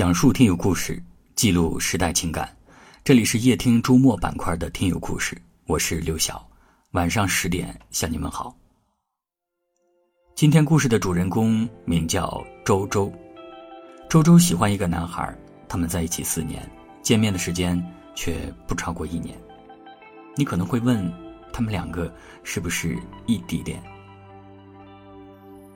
讲述听友故事，记录时代情感。这里是夜听周末板块的听友故事，我是刘晓。晚上十点向你们好。今天故事的主人公名叫周周。周周喜欢一个男孩，他们在一起四年，见面的时间却不超过一年。你可能会问，他们两个是不是异地恋？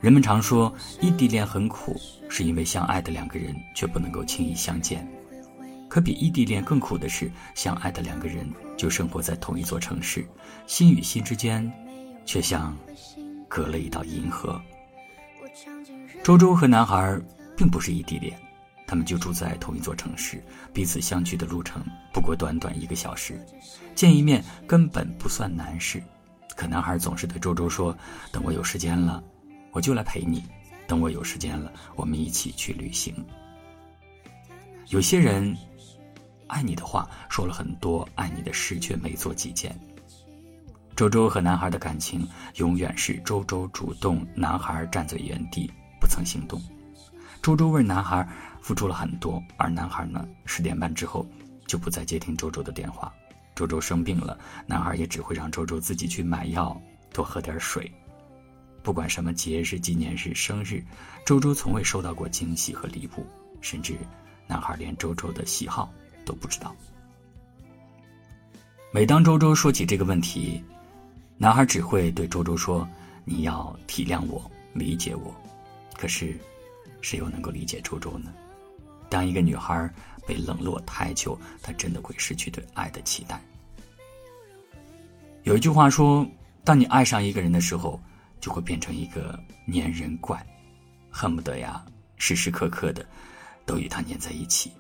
人们常说异地恋很苦，是因为相爱的两个人却不能够轻易相见。可比异地恋更苦的是，相爱的两个人就生活在同一座城市，心与心之间，却像隔了一道银河。周周和男孩并不是异地恋，他们就住在同一座城市，彼此相距的路程不过短短一个小时，见一面根本不算难事。可男孩总是对周周说：“等我有时间了。”我就来陪你，等我有时间了，我们一起去旅行。有些人，爱你的话说了很多，爱你的事却没做几件。周周和男孩的感情永远是周周主动，男孩站在原地不曾行动。周周为男孩付出了很多，而男孩呢，十点半之后就不再接听周周的电话。周周生病了，男孩也只会让周周自己去买药，多喝点水。不管什么节日、纪念日、生日，周周从未收到过惊喜和礼物，甚至男孩连周周的喜好都不知道。每当周周说起这个问题，男孩只会对周周说：“你要体谅我，理解我。”可是，谁又能够理解周周呢？当一个女孩被冷落太久，她真的会失去对爱的期待。有一句话说：“当你爱上一个人的时候。”就会变成一个粘人怪，恨不得呀时时刻刻的都与他粘在一起。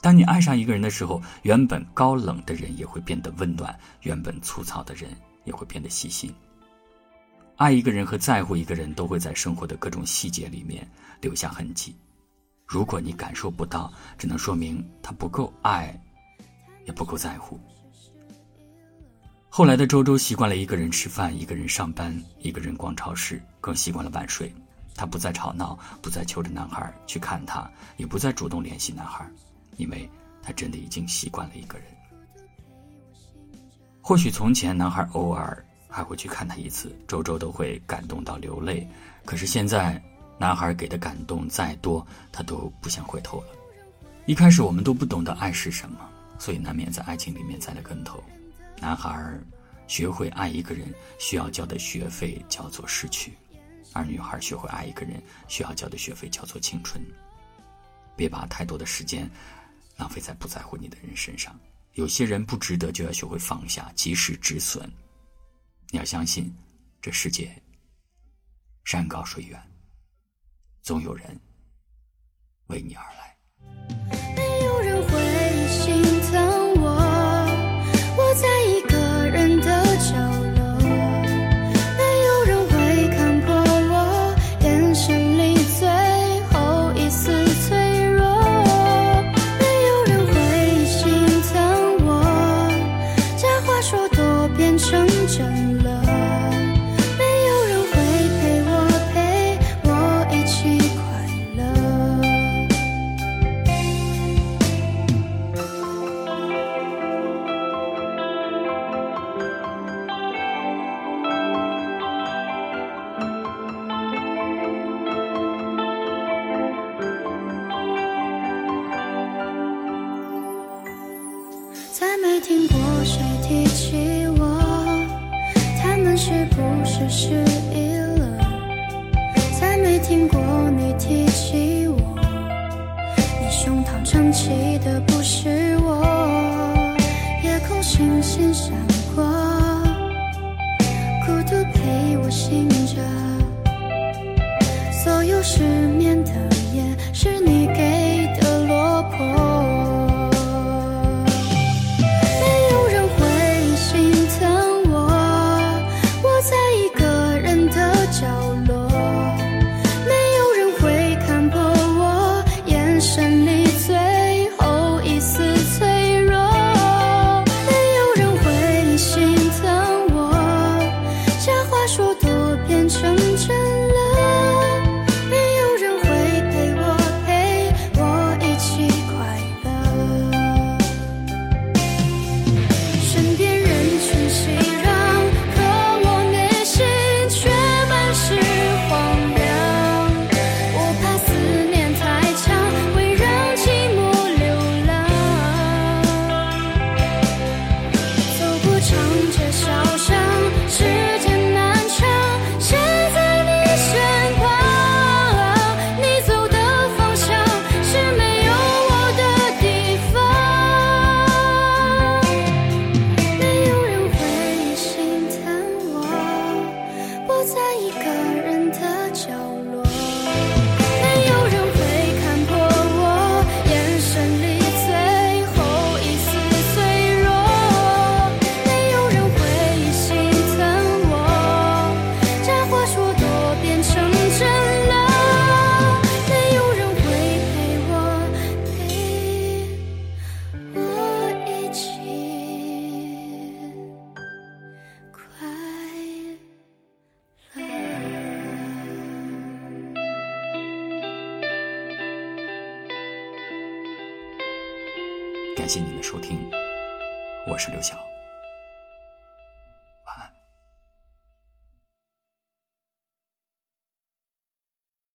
当你爱上一个人的时候，原本高冷的人也会变得温暖，原本粗糙的人也会变得细心。爱一个人和在乎一个人都会在生活的各种细节里面留下痕迹。如果你感受不到，只能说明他不够爱，也不够在乎。后来的周周习惯了一个人吃饭，一个人上班，一个人逛超市，更习惯了晚睡。她不再吵闹，不再求着男孩去看他，也不再主动联系男孩，因为他真的已经习惯了一个人。或许从前男孩偶尔还会去看他一次，周周都会感动到流泪。可是现在，男孩给的感动再多，他都不想回头了。一开始我们都不懂得爱是什么，所以难免在爱情里面栽了跟头。男孩学会爱一个人需要交的学费叫做失去，而女孩学会爱一个人需要交的学费叫做青春。别把太多的时间浪费在不在乎你的人身上。有些人不值得，就要学会放下，及时止损。你要相信，这世界山高水远，总有人为你而来。再没听过谁提起我他们是不是失忆了再没听过你提起我。你胸膛撑起的不是我夜空星星闪过孤独陪我醒着。所有失眠的夜是你给一个人的角落。感谢您的收听，我是刘晓。